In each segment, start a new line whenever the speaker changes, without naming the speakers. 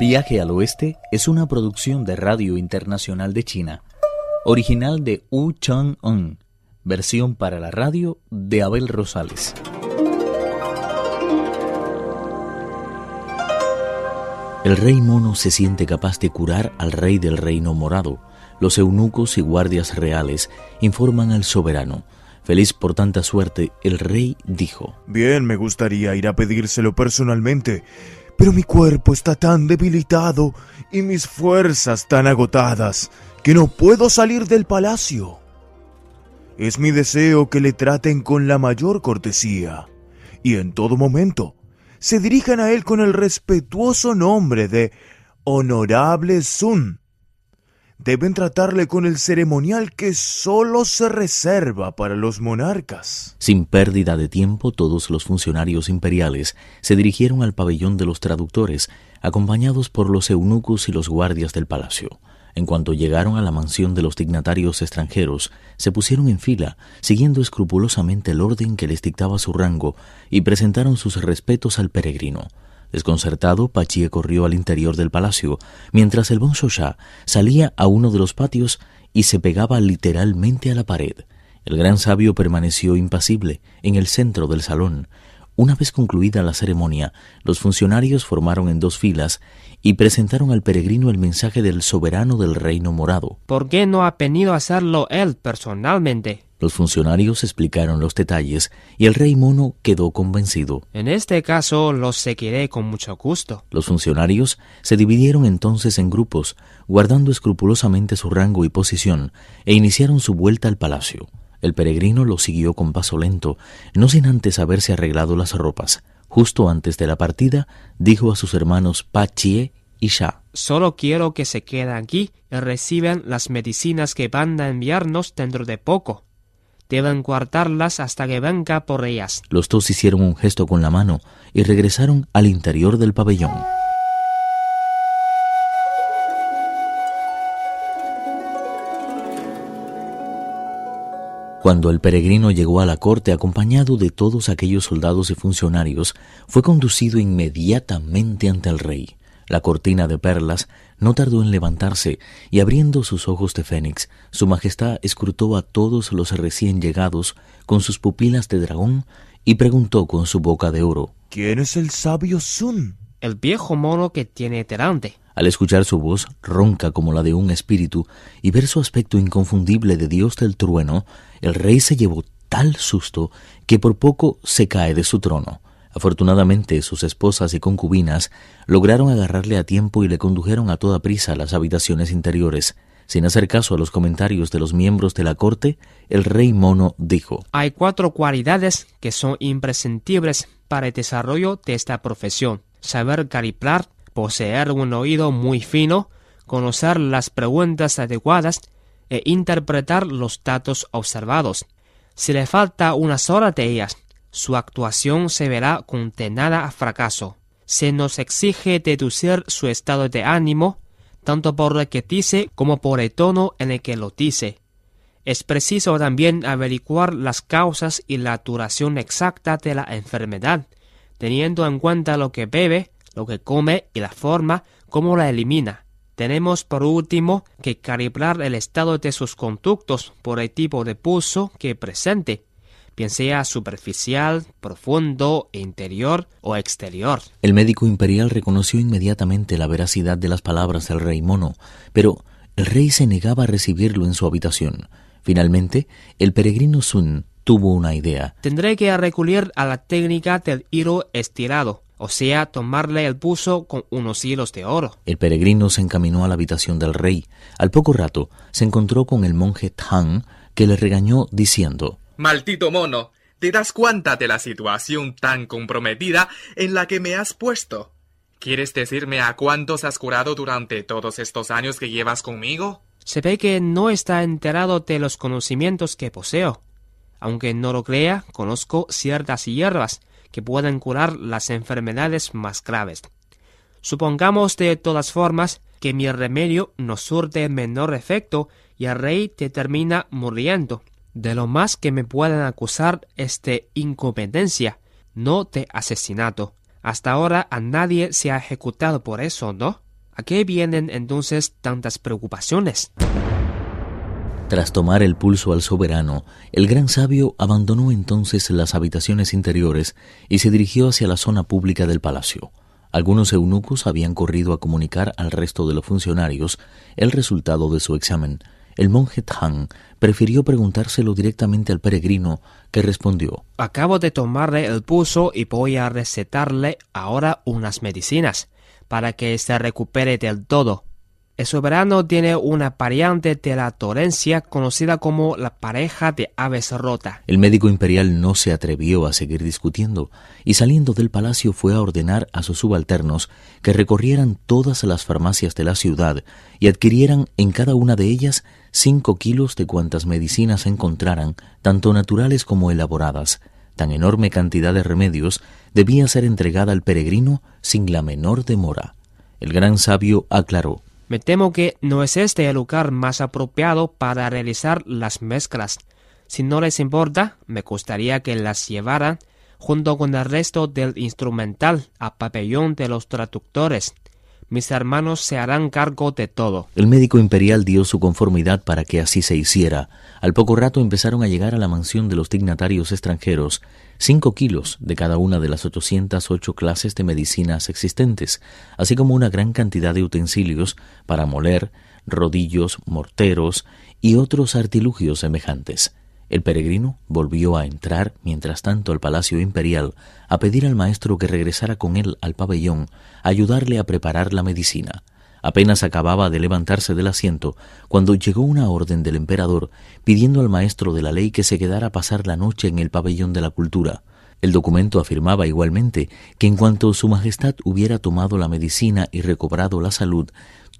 Viaje al Oeste es una producción de Radio Internacional de China, original de Wu Chang-un, versión para la radio de Abel Rosales. El rey mono se siente capaz de curar al rey del reino morado. Los eunucos y guardias reales informan al soberano. Feliz por tanta suerte, el rey dijo,
Bien, me gustaría ir a pedírselo personalmente, pero mi cuerpo está tan debilitado y mis fuerzas tan agotadas que no puedo salir del palacio. Es mi deseo que le traten con la mayor cortesía y en todo momento se dirijan a él con el respetuoso nombre de Honorable Sun deben tratarle con el ceremonial que solo se reserva para los monarcas.
Sin pérdida de tiempo, todos los funcionarios imperiales se dirigieron al pabellón de los traductores, acompañados por los eunucos y los guardias del palacio. En cuanto llegaron a la mansión de los dignatarios extranjeros, se pusieron en fila, siguiendo escrupulosamente el orden que les dictaba su rango, y presentaron sus respetos al peregrino. Desconcertado, Pachie corrió al interior del palacio, mientras el bon salía a uno de los patios y se pegaba literalmente a la pared. El gran sabio permaneció impasible en el centro del salón. Una vez concluida la ceremonia, los funcionarios formaron en dos filas y presentaron al peregrino el mensaje del soberano del reino morado.
¿Por qué no ha venido a hacerlo él personalmente?
Los funcionarios explicaron los detalles y el rey mono quedó convencido.
En este caso los seguiré con mucho gusto.
Los funcionarios se dividieron entonces en grupos, guardando escrupulosamente su rango y posición, e iniciaron su vuelta al palacio. El peregrino lo siguió con paso lento, no sin antes haberse arreglado las ropas. Justo antes de la partida, dijo a sus hermanos Pa Chie y Sha.
Solo quiero que se queden aquí y reciban las medicinas que van a enviarnos dentro de poco. Deben guardarlas hasta que venga por ellas.
Los dos hicieron un gesto con la mano y regresaron al interior del pabellón. Cuando el peregrino llegó a la corte acompañado de todos aquellos soldados y funcionarios, fue conducido inmediatamente ante el rey. La cortina de perlas no tardó en levantarse, y abriendo sus ojos de fénix, su majestad escrutó a todos los recién llegados con sus pupilas de dragón y preguntó con su boca de oro
¿Quién es el sabio Sun?
El viejo mono que tiene delante.
Al escuchar su voz ronca como la de un espíritu y ver su aspecto inconfundible de dios del trueno, el rey se llevó tal susto que por poco se cae de su trono. Afortunadamente, sus esposas y concubinas lograron agarrarle a tiempo y le condujeron a toda prisa a las habitaciones interiores. Sin hacer caso a los comentarios de los miembros de la corte, el rey mono dijo
Hay cuatro cualidades que son imprescindibles para el desarrollo de esta profesión. Saber calibrar, poseer un oído muy fino, conocer las preguntas adecuadas e interpretar los datos observados. Si le falta una sola de ellas, su actuación se verá condenada a fracaso. Se nos exige deducir su estado de ánimo, tanto por lo que dice como por el tono en el que lo dice. Es preciso también averiguar las causas y la duración exacta de la enfermedad, teniendo en cuenta lo que bebe, lo que come y la forma como la elimina. Tenemos por último que calibrar el estado de sus conductos por el tipo de pulso que presente bien sea superficial, profundo, interior o exterior.
El médico imperial reconoció inmediatamente la veracidad de las palabras del rey mono, pero el rey se negaba a recibirlo en su habitación. Finalmente, el peregrino Sun tuvo una idea.
Tendré que recurrir a la técnica del hilo estirado, o sea, tomarle el pulso con unos hilos de oro.
El peregrino se encaminó a la habitación del rey. Al poco rato se encontró con el monje Tang, que le regañó diciendo
Maldito mono, ¿te das cuenta de la situación tan comprometida en la que me has puesto? ¿Quieres decirme a cuántos has curado durante todos estos años que llevas conmigo?
Se ve que no está enterado de los conocimientos que poseo. Aunque no lo crea, conozco ciertas hierbas que pueden curar las enfermedades más graves. Supongamos de todas formas que mi remedio no surte menor efecto y el rey te termina muriendo. De lo más que me pueden acusar es de incompetencia, no de asesinato. Hasta ahora a nadie se ha ejecutado por eso, ¿no? ¿A qué vienen entonces tantas preocupaciones?
Tras tomar el pulso al soberano, el gran sabio abandonó entonces las habitaciones interiores y se dirigió hacia la zona pública del palacio. Algunos eunucos habían corrido a comunicar al resto de los funcionarios el resultado de su examen. El monje Tang prefirió preguntárselo directamente al peregrino, que respondió
Acabo de tomarle el pulso y voy a recetarle ahora unas medicinas para que se recupere del todo. El soberano tiene una variante de la torencia conocida como la pareja de aves rota.
El médico imperial no se atrevió a seguir discutiendo y saliendo del palacio fue a ordenar a sus subalternos que recorrieran todas las farmacias de la ciudad y adquirieran en cada una de ellas cinco kilos de cuantas medicinas encontraran, tanto naturales como elaboradas. Tan enorme cantidad de remedios debía ser entregada al peregrino sin la menor demora. El gran sabio aclaró
me temo que no es este el lugar más apropiado para realizar las mezclas. Si no les importa, me gustaría que las llevaran junto con el resto del instrumental a pabellón de los traductores. Mis hermanos se harán cargo de todo.
El médico imperial dio su conformidad para que así se hiciera. Al poco rato empezaron a llegar a la mansión de los dignatarios extranjeros cinco kilos de cada una de las 808 clases de medicinas existentes, así como una gran cantidad de utensilios para moler, rodillos, morteros y otros artilugios semejantes. El peregrino volvió a entrar, mientras tanto, al palacio imperial, a pedir al maestro que regresara con él al pabellón, a ayudarle a preparar la medicina. Apenas acababa de levantarse del asiento cuando llegó una orden del emperador pidiendo al maestro de la ley que se quedara a pasar la noche en el pabellón de la cultura. El documento afirmaba igualmente que en cuanto Su Majestad hubiera tomado la medicina y recobrado la salud,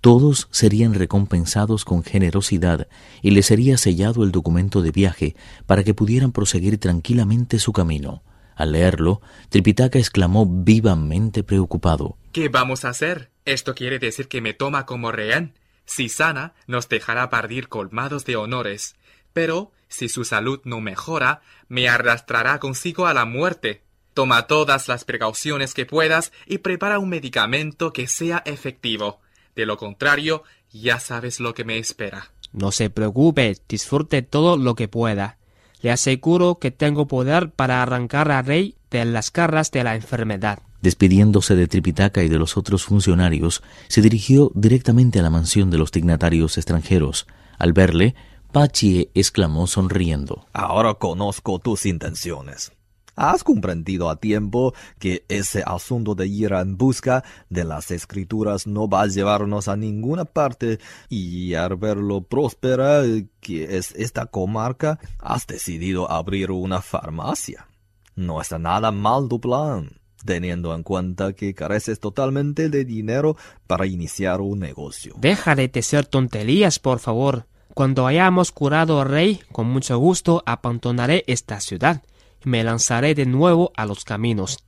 todos serían recompensados con generosidad y le sería sellado el documento de viaje para que pudieran proseguir tranquilamente su camino. Al leerlo, Tripitaka exclamó vivamente preocupado.
¿Qué vamos a hacer? Esto quiere decir que me toma como rehén. Si sana, nos dejará partir colmados de honores. Pero, si su salud no mejora, me arrastrará consigo a la muerte. Toma todas las precauciones que puedas y prepara un medicamento que sea efectivo. De lo contrario, ya sabes lo que me espera.
No se preocupe, disfrute todo lo que pueda. Le aseguro que tengo poder para arrancar al rey de las garras de la enfermedad.
Despidiéndose de Tripitaka y de los otros funcionarios, se dirigió directamente a la mansión de los dignatarios extranjeros. Al verle, Pachi exclamó sonriendo.
Ahora conozco tus intenciones. Has comprendido a tiempo que ese asunto de ir en busca de las escrituras no va a llevarnos a ninguna parte y al verlo próspera que es esta comarca, has decidido abrir una farmacia. No está nada mal tu plan teniendo en cuenta que careces totalmente de dinero para iniciar un negocio.
Deja de decir tonterías, por favor. Cuando hayamos curado al rey, con mucho gusto abandonaré esta ciudad me lanzaré de nuevo a los caminos.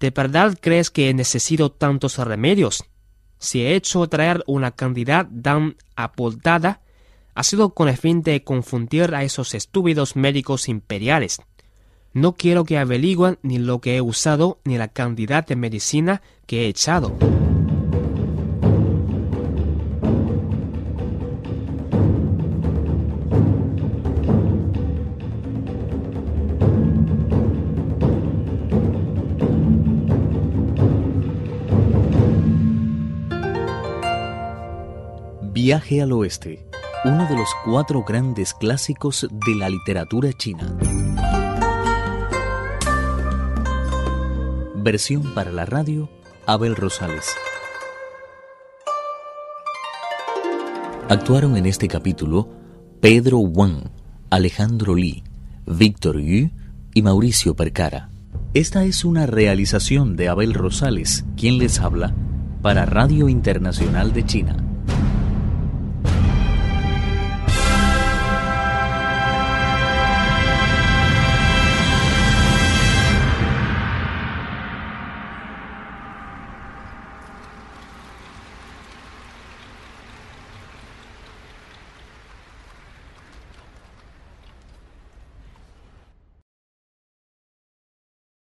¿De verdad crees que necesito tantos remedios? Si he hecho traer una cantidad tan apuntada, ha sido con el fin de confundir a esos estúpidos médicos imperiales. No quiero que averigüen ni lo que he usado ni la cantidad de medicina que he echado.
Viaje al Oeste, uno de los cuatro grandes clásicos de la literatura china. Versión para la radio, Abel Rosales. Actuaron en este capítulo Pedro Wang, Alejandro Li, Víctor Yu y Mauricio Percara. Esta es una realización de Abel Rosales, quien les habla, para Radio Internacional de China.